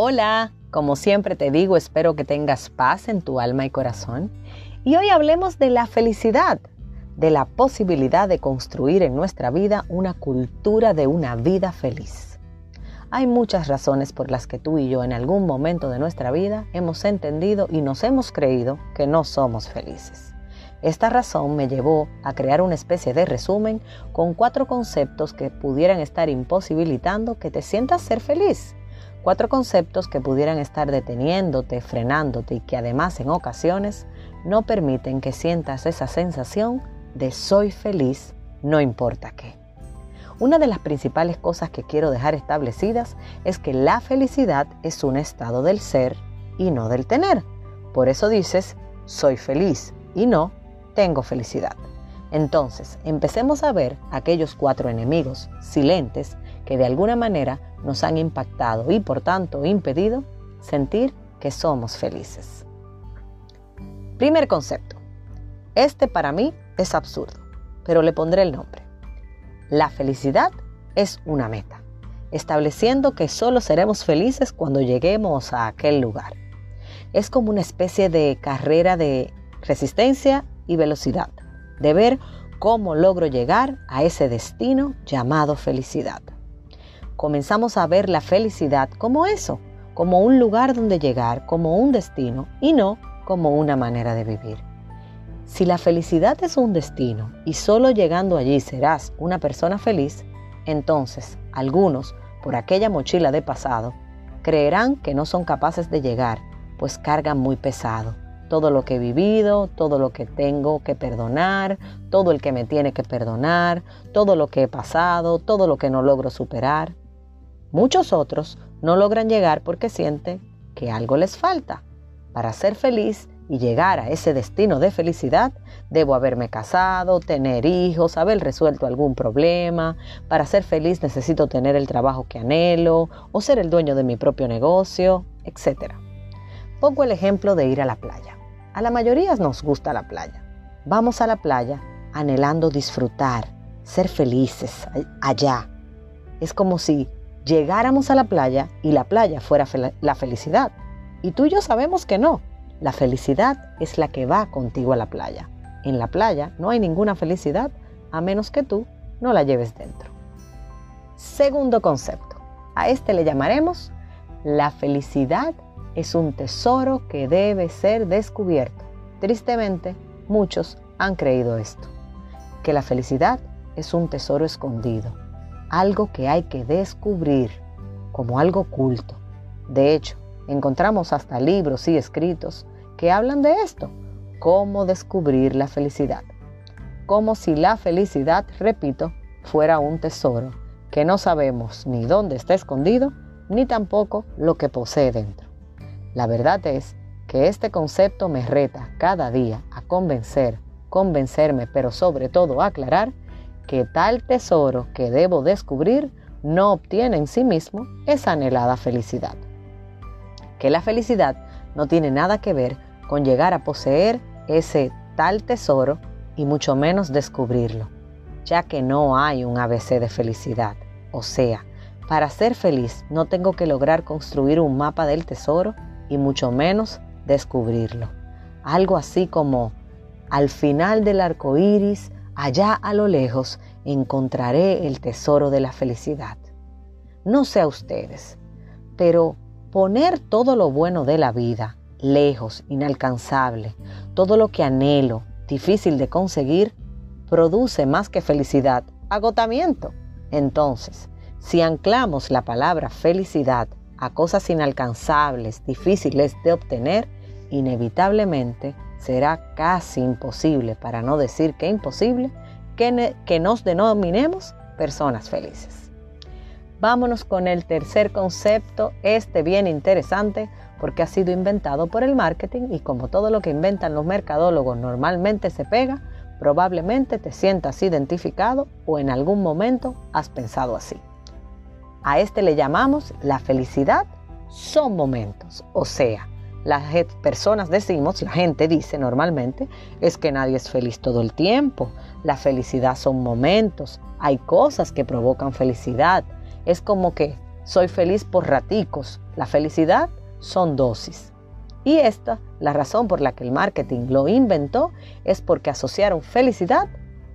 Hola, como siempre te digo, espero que tengas paz en tu alma y corazón. Y hoy hablemos de la felicidad, de la posibilidad de construir en nuestra vida una cultura de una vida feliz. Hay muchas razones por las que tú y yo en algún momento de nuestra vida hemos entendido y nos hemos creído que no somos felices. Esta razón me llevó a crear una especie de resumen con cuatro conceptos que pudieran estar imposibilitando que te sientas ser feliz. Cuatro conceptos que pudieran estar deteniéndote, frenándote y que además en ocasiones no permiten que sientas esa sensación de soy feliz, no importa qué. Una de las principales cosas que quiero dejar establecidas es que la felicidad es un estado del ser y no del tener. Por eso dices, soy feliz y no, tengo felicidad. Entonces, empecemos a ver aquellos cuatro enemigos silentes que de alguna manera nos han impactado y por tanto impedido sentir que somos felices. Primer concepto. Este para mí es absurdo, pero le pondré el nombre. La felicidad es una meta, estableciendo que solo seremos felices cuando lleguemos a aquel lugar. Es como una especie de carrera de resistencia y velocidad, de ver cómo logro llegar a ese destino llamado felicidad. Comenzamos a ver la felicidad como eso, como un lugar donde llegar, como un destino y no como una manera de vivir. Si la felicidad es un destino y solo llegando allí serás una persona feliz, entonces algunos, por aquella mochila de pasado, creerán que no son capaces de llegar, pues cargan muy pesado. Todo lo que he vivido, todo lo que tengo que perdonar, todo el que me tiene que perdonar, todo lo que he pasado, todo lo que no logro superar. Muchos otros no logran llegar porque sienten que algo les falta. Para ser feliz y llegar a ese destino de felicidad, debo haberme casado, tener hijos, haber resuelto algún problema. Para ser feliz necesito tener el trabajo que anhelo o ser el dueño de mi propio negocio, etc. Pongo el ejemplo de ir a la playa. A la mayoría nos gusta la playa. Vamos a la playa anhelando disfrutar, ser felices allá. Es como si llegáramos a la playa y la playa fuera la felicidad. Y tú y yo sabemos que no la felicidad es la que va contigo a la playa. En la playa no hay ninguna felicidad a menos que tú no la lleves dentro. Segundo concepto. A este le llamaremos la felicidad es un tesoro que debe ser descubierto. Tristemente, muchos han creído esto, que la felicidad es un tesoro escondido, algo que hay que descubrir como algo oculto. De hecho, encontramos hasta libros y escritos que hablan de esto, cómo descubrir la felicidad. Como si la felicidad, repito, fuera un tesoro que no sabemos ni dónde está escondido, ni tampoco lo que posee dentro. La verdad es que este concepto me reta cada día a convencer, convencerme, pero sobre todo aclarar que tal tesoro que debo descubrir no obtiene en sí mismo esa anhelada felicidad. Que la felicidad no tiene nada que ver con llegar a poseer ese tal tesoro y mucho menos descubrirlo, ya que no hay un ABC de felicidad. O sea, para ser feliz no tengo que lograr construir un mapa del tesoro y mucho menos descubrirlo. Algo así como al final del arco iris, allá a lo lejos, encontraré el tesoro de la felicidad. No sé a ustedes, pero poner todo lo bueno de la vida lejos, inalcanzable, todo lo que anhelo, difícil de conseguir, produce más que felicidad, agotamiento. Entonces, si anclamos la palabra felicidad a cosas inalcanzables, difíciles de obtener, inevitablemente será casi imposible, para no decir que imposible, que, que nos denominemos personas felices. Vámonos con el tercer concepto, este bien interesante, porque ha sido inventado por el marketing y como todo lo que inventan los mercadólogos normalmente se pega, probablemente te sientas identificado o en algún momento has pensado así. A este le llamamos la felicidad son momentos, o sea, las personas decimos, la gente dice normalmente, es que nadie es feliz todo el tiempo. La felicidad son momentos, hay cosas que provocan felicidad. Es como que soy feliz por raticos. La felicidad son dosis. Y esta, la razón por la que el marketing lo inventó, es porque asociaron felicidad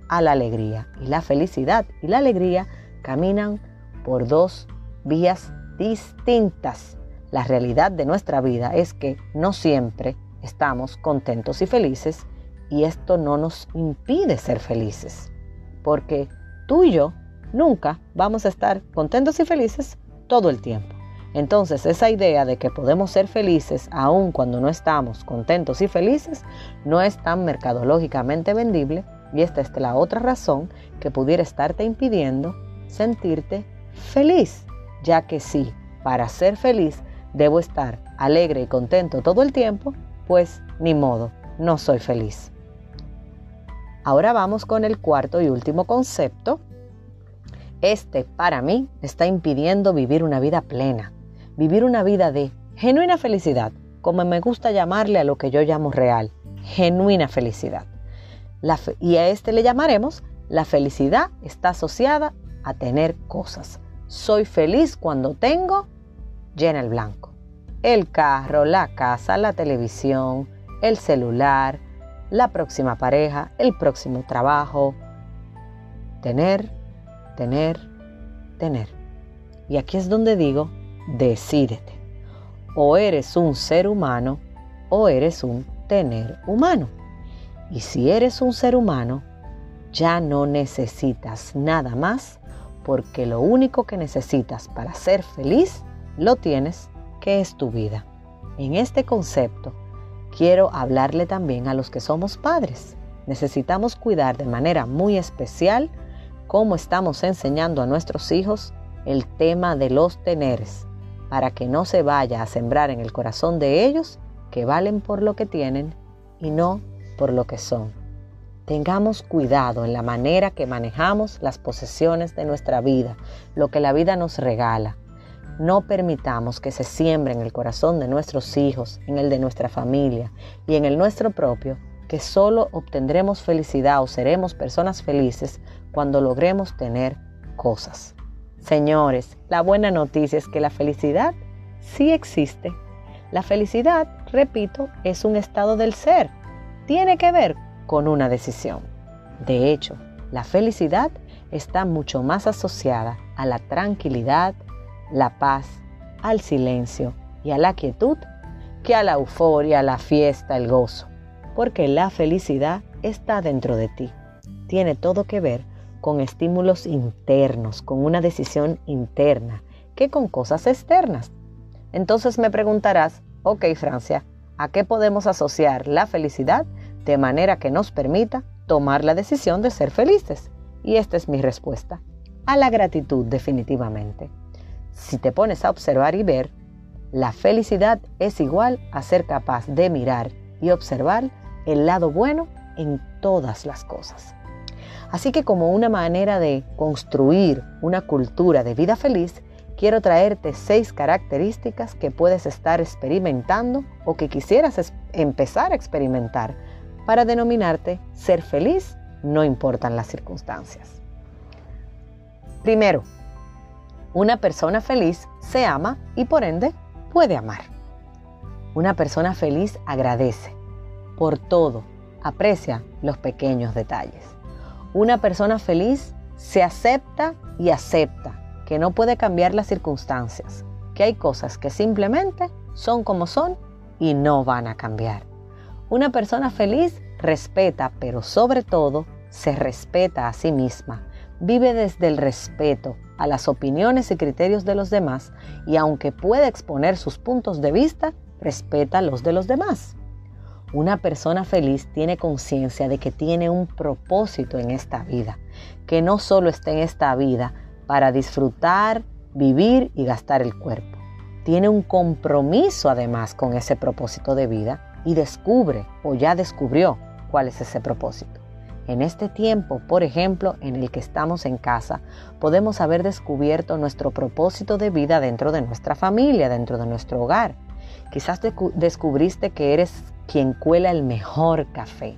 a la alegría. Y la felicidad y la alegría caminan por dos vías distintas. La realidad de nuestra vida es que no siempre estamos contentos y felices y esto no nos impide ser felices. Porque tú y yo nunca vamos a estar contentos y felices todo el tiempo. Entonces esa idea de que podemos ser felices aun cuando no estamos contentos y felices no es tan mercadológicamente vendible y esta es la otra razón que pudiera estarte impidiendo sentirte feliz, ya que sí, para ser feliz debo estar alegre y contento todo el tiempo, pues ni modo, no soy feliz. Ahora vamos con el cuarto y último concepto. Este, para mí, está impidiendo vivir una vida plena, vivir una vida de genuina felicidad, como me gusta llamarle a lo que yo llamo real, genuina felicidad. y a este le llamaremos, la felicidad está asociada a tener cosas. Soy feliz cuando tengo llena el blanco. El carro, la casa, la televisión, el celular, la próxima pareja, el próximo trabajo. Tener, tener, tener. Y aquí es donde digo, decídete. O eres un ser humano o eres un tener humano. Y si eres un ser humano, ya no necesitas nada más porque lo único que necesitas para ser feliz lo tienes, que es tu vida. En este concepto quiero hablarle también a los que somos padres. Necesitamos cuidar de manera muy especial cómo estamos enseñando a nuestros hijos el tema de los teneres, para que no se vaya a sembrar en el corazón de ellos que valen por lo que tienen y no por lo que son. Tengamos cuidado en la manera que manejamos las posesiones de nuestra vida, lo que la vida nos regala. No permitamos que se siembre en el corazón de nuestros hijos, en el de nuestra familia y en el nuestro propio, que solo obtendremos felicidad o seremos personas felices cuando logremos tener cosas. Señores, la buena noticia es que la felicidad sí existe. La felicidad, repito, es un estado del ser. Tiene que ver con una decisión. De hecho, la felicidad está mucho más asociada a la tranquilidad, la paz, al silencio y a la quietud que a la euforia, la fiesta, el gozo, porque la felicidad está dentro de ti. Tiene todo que ver con estímulos internos, con una decisión interna, que con cosas externas. Entonces me preguntarás, ok Francia, ¿a qué podemos asociar la felicidad de manera que nos permita tomar la decisión de ser felices? Y esta es mi respuesta, a la gratitud definitivamente. Si te pones a observar y ver, la felicidad es igual a ser capaz de mirar y observar el lado bueno en todas las cosas. Así que como una manera de construir una cultura de vida feliz, quiero traerte seis características que puedes estar experimentando o que quisieras empezar a experimentar para denominarte ser feliz, no importan las circunstancias. Primero, una persona feliz se ama y por ende puede amar. Una persona feliz agradece por todo, aprecia los pequeños detalles. Una persona feliz se acepta y acepta que no puede cambiar las circunstancias, que hay cosas que simplemente son como son y no van a cambiar. Una persona feliz respeta, pero sobre todo se respeta a sí misma, vive desde el respeto, a las opiniones y criterios de los demás y aunque pueda exponer sus puntos de vista, respeta los de los demás. Una persona feliz tiene conciencia de que tiene un propósito en esta vida, que no solo está en esta vida para disfrutar, vivir y gastar el cuerpo. Tiene un compromiso además con ese propósito de vida y descubre o ya descubrió cuál es ese propósito. En este tiempo, por ejemplo, en el que estamos en casa, podemos haber descubierto nuestro propósito de vida dentro de nuestra familia, dentro de nuestro hogar. Quizás descubriste que eres quien cuela el mejor café,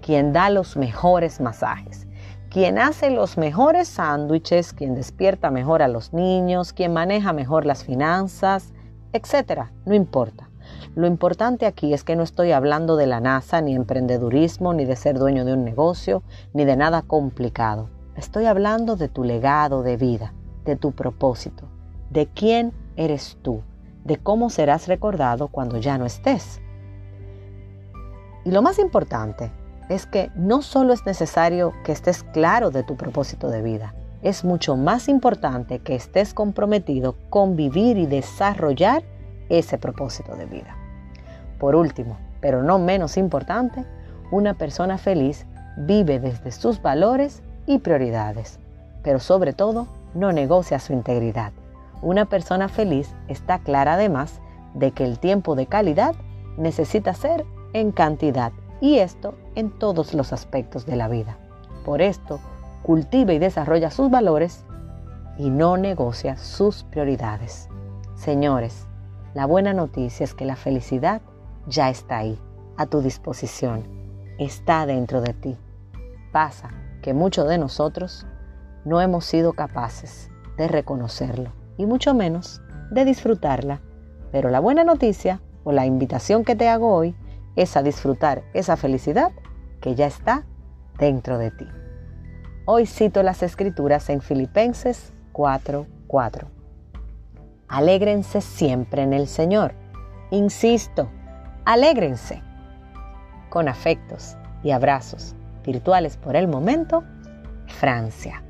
quien da los mejores masajes, quien hace los mejores sándwiches, quien despierta mejor a los niños, quien maneja mejor las finanzas, etc. No importa. Lo importante aquí es que no estoy hablando de la NASA, ni emprendedurismo, ni de ser dueño de un negocio, ni de nada complicado. Estoy hablando de tu legado de vida, de tu propósito, de quién eres tú, de cómo serás recordado cuando ya no estés. Y lo más importante es que no solo es necesario que estés claro de tu propósito de vida, es mucho más importante que estés comprometido con vivir y desarrollar ese propósito de vida. Por último, pero no menos importante, una persona feliz vive desde sus valores y prioridades, pero sobre todo no negocia su integridad. Una persona feliz está clara además de que el tiempo de calidad necesita ser en cantidad y esto en todos los aspectos de la vida. Por esto, cultiva y desarrolla sus valores y no negocia sus prioridades. Señores, la buena noticia es que la felicidad ya está ahí, a tu disposición, está dentro de ti. Pasa que muchos de nosotros no hemos sido capaces de reconocerlo y mucho menos de disfrutarla. Pero la buena noticia o la invitación que te hago hoy es a disfrutar esa felicidad que ya está dentro de ti. Hoy cito las escrituras en Filipenses 4:4. Alégrense siempre en el Señor. Insisto, alégrense. Con afectos y abrazos virtuales por el momento, Francia.